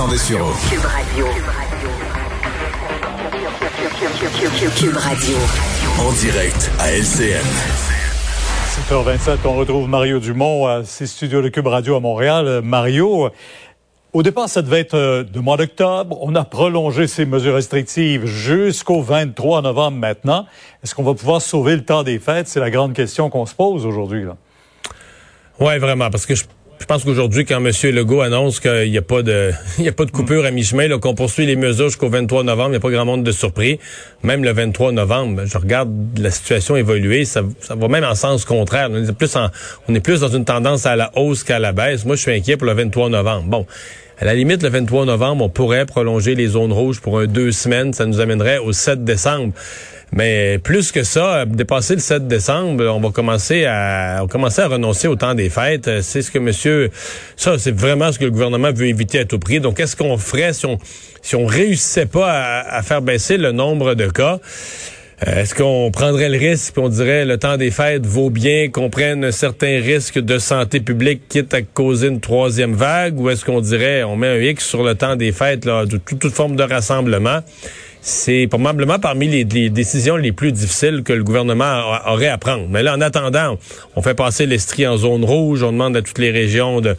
Cube Radio. Cube Radio. En direct à LCN. 7h27, on retrouve Mario Dumont à ses studios de Cube Radio à Montréal. Euh, Mario, au départ, ça devait être euh, de mois d'octobre. On a prolongé ces mesures restrictives jusqu'au 23 novembre maintenant. Est-ce qu'on va pouvoir sauver le temps des fêtes? C'est la grande question qu'on se pose aujourd'hui. Oui, vraiment, parce que je je pense qu'aujourd'hui, quand M. Legault annonce qu'il n'y a pas de il a pas de coupure à mi-chemin, qu'on poursuit les mesures jusqu'au 23 novembre, il n'y a pas grand monde de surpris. Même le 23 novembre, je regarde la situation évoluer, ça, ça va même en sens contraire. On est plus en, on est plus dans une tendance à la hausse qu'à la baisse. Moi, je suis inquiet pour le 23 novembre. Bon. À la limite, le 23 novembre, on pourrait prolonger les zones rouges pour un deux semaines. Ça nous amènerait au 7 décembre. Mais plus que ça, dépasser le 7 décembre, on va commencer à, on commencer à renoncer au temps des fêtes. C'est ce que monsieur, ça, c'est vraiment ce que le gouvernement veut éviter à tout prix. Donc, qu'est-ce qu'on ferait si on, si on réussissait pas à, faire baisser le nombre de cas? Euh, est-ce qu'on prendrait le risque qu'on dirait le temps des fêtes vaut bien qu'on prenne un certain risque de santé publique quitte à causer une troisième vague ou est-ce qu'on dirait on met un X sur le temps des fêtes là, de toute forme de rassemblement? C'est probablement parmi les, décisions les plus difficiles que le gouvernement aurait à prendre. Mais là, en attendant, on fait passer l'Estrie en zone rouge, on demande à toutes les régions de,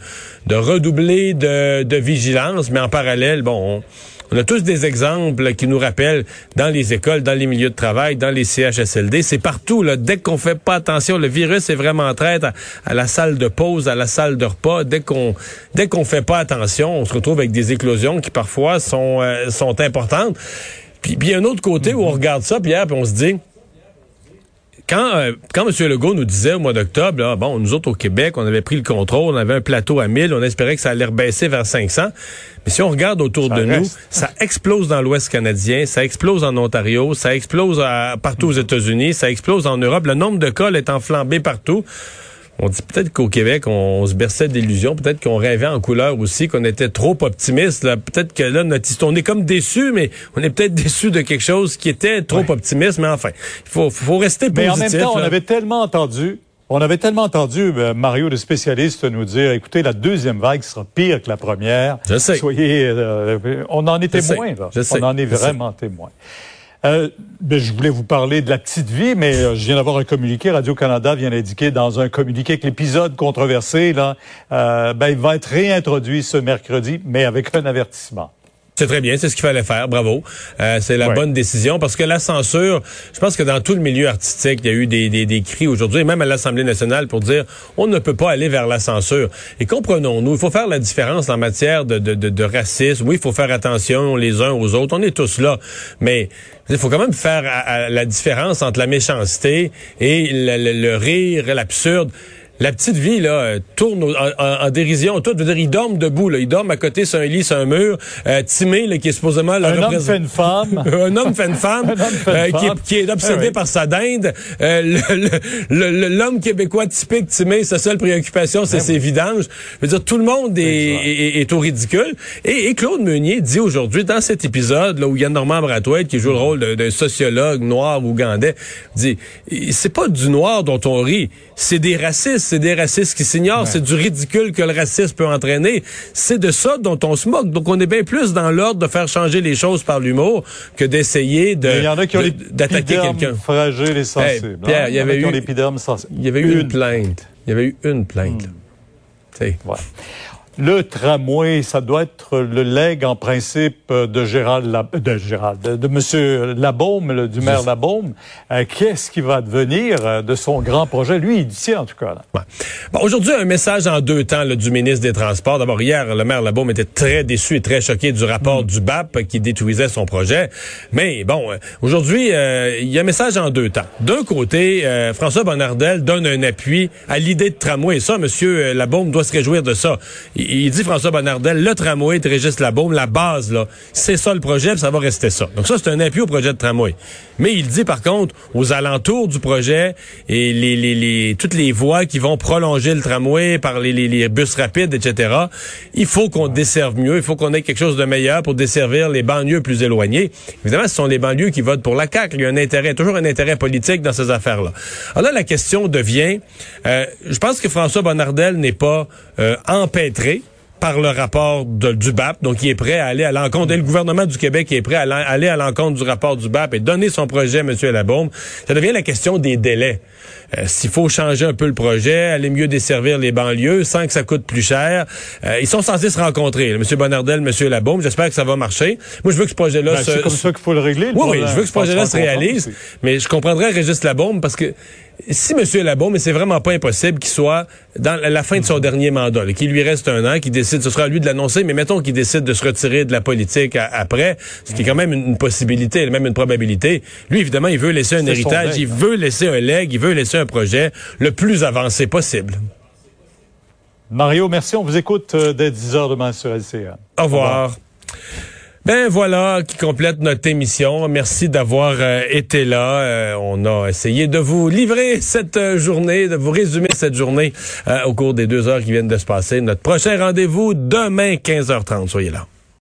redoubler de, vigilance, mais en parallèle, bon, on, a tous des exemples qui nous rappellent dans les écoles, dans les milieux de travail, dans les CHSLD, c'est partout. Là, dès qu'on fait pas attention, le virus est vraiment traite à, la salle de pause, à la salle de repas. Dès qu'on dès qu'on fait pas attention, on se retrouve avec des éclosions qui parfois sont euh, sont importantes. Puis, il y a un autre côté où on regarde ça, Pierre, puis on se dit, quand, euh, quand M. Legault nous disait au mois d'octobre, bon, nous autres au Québec, on avait pris le contrôle, on avait un plateau à 1000, on espérait que ça allait baisser vers 500. Mais si on regarde autour de nous, ça explose dans l'Ouest canadien, ça explose en Ontario, ça explose partout aux États-Unis, ça explose en Europe. Le nombre de cas est enflambé partout on dit peut-être qu'au Québec, on, se berçait d'illusions, peut-être qu'on rêvait en couleur aussi, qu'on était trop optimiste. Peut-être que là, notre, on est comme déçu, mais on est peut-être déçu de quelque chose qui était trop optimiste. Mais enfin, il faut, faut rester positif. Mais en même temps, on avait tellement entendu on avait tellement entendu euh, Mario, le spécialiste, nous dire écoutez, la deuxième vague sera pire que la première. Je sais. Soyez, euh, on en est témoin. Là. on en est vraiment témoin. Euh, ben, je voulais vous parler de la petite vie, mais euh, je viens d'avoir un communiqué. Radio-Canada vient d'indiquer dans un communiqué que l'épisode controversé, là, euh, ben, il va être réintroduit ce mercredi, mais avec un avertissement. C'est très bien, c'est ce qu'il fallait faire, bravo. Euh, c'est la bonne décision parce que la censure, je pense que dans tout le milieu artistique, il y a eu des, des, des cris aujourd'hui, même à l'Assemblée nationale, pour dire on ne peut pas aller vers la censure. Et comprenons-nous, il faut faire la différence en matière de, de, de, racisme. Oui, il faut faire attention les uns aux autres, on est tous là, mais il faut quand même faire la différence entre la méchanceté et le, le rire, l'absurde la petite vie là euh, tourne en, dérision. Tout veut dire ils dorment debout. Là. Ils dorment à côté sur un lit, sur un mur. Euh, Timé, là, qui est supposément un homme fait une femme. un homme fait une femme, euh, qui, est, qui, est, obsédé ah par sa dinde. Euh, L'homme québécois typique Timé, sa seule préoccupation, c'est ah ses vidanges. Je veux dire, tout le monde est, est, est, au ridicule. Et, et, Claude Meunier dit aujourd'hui dans cet épisode là où il y a Normand Brathwaite qui joue le rôle d'un sociologue noir ougandais, dit c'est pas du noir dont on rit, c'est des racistes c'est des racistes qui s'ignorent, c'est du ridicule que le racisme peut entraîner. C'est de ça dont on se moque. Donc on est bien plus dans l'ordre de faire changer les choses par l'humour que d'essayer de d'attaquer quelqu'un. Fragile et sensible. Pierre, il y avait eu il y avait eu une, plainte. Il y avait eu une plainte. Hmm. Le tramway, ça doit être le legs en principe de Gérald, de Gérald, de, Monsieur Labaume, du maire Labaume. Euh, qu'est-ce qui va devenir euh, de son grand projet? Lui, il dit en tout cas. Bon, aujourd'hui, un message en deux temps du ministre des Transports. D'abord, hier, le maire Labaume était très déçu et très choqué du rapport mm. du BAP qui détruisait son projet. Mais bon, euh, aujourd'hui, il y a un message en deux temps. D'un côté, François Bonnardel donne un appui à l'idée de tramway. Et ça, Monsieur Labaume doit se réjouir de ça il, dit François Bonnardel, le tramway de Régis Labaume, la base, là, c'est ça le projet, puis ça va rester ça. Donc ça, c'est un appui au projet de tramway. Mais il dit, par contre, aux alentours du projet et les, les, les toutes les voies qui vont prolonger le tramway par les, les, les bus rapides, etc., il faut qu'on desserve mieux, il faut qu'on ait quelque chose de meilleur pour desservir les banlieues plus éloignées. Évidemment, ce sont les banlieues qui votent pour la CAQ. Il y a un intérêt, toujours un intérêt politique dans ces affaires-là. Alors là, la question devient, euh, je pense que François Bonnardel n'est pas euh, empêtré par le rapport du BAP, donc il est prêt à aller à l'encontre, et le gouvernement du Québec est prêt à aller à l'encontre du rapport du BAP et donner son projet à M. Labaume. Ça devient la question des délais. Euh, s'il faut changer un peu le projet, aller mieux desservir les banlieues sans que ça coûte plus cher, euh, ils sont censés se rencontrer, M. Bonnardel, M. Labaume. J'espère que ça va marcher. Moi, je veux que ce projet-là ben, C'est comme ça qu'il faut le régler. oui, oui, je veux que ce projet-là se réalise, mais je comprendrais Régis Labaume parce que si M. Labaume, mais c'est vraiment pas impossible qu'il soit dans la fin de son dernier mandat, qu'il lui reste un an, qu'il décide, ce sera à lui de l'annoncer, mais mettons qu'il décide de se retirer de la politique après, ce qui est quand même une, possibilité, même une probabilité. Lui, évidemment, il veut laisser un héritage, il veut laisser un leg, il veut laisser un projet le plus avancé possible. Mario, merci. On vous écoute euh, dès 10 heures demain sur LCA. Au revoir. Au revoir. Ben voilà qui complète notre émission. Merci d'avoir euh, été là. Euh, on a essayé de vous livrer cette euh, journée, de vous résumer cette journée au cours des deux heures qui viennent de se passer. Notre prochain rendez-vous demain 15h30. Soyez là.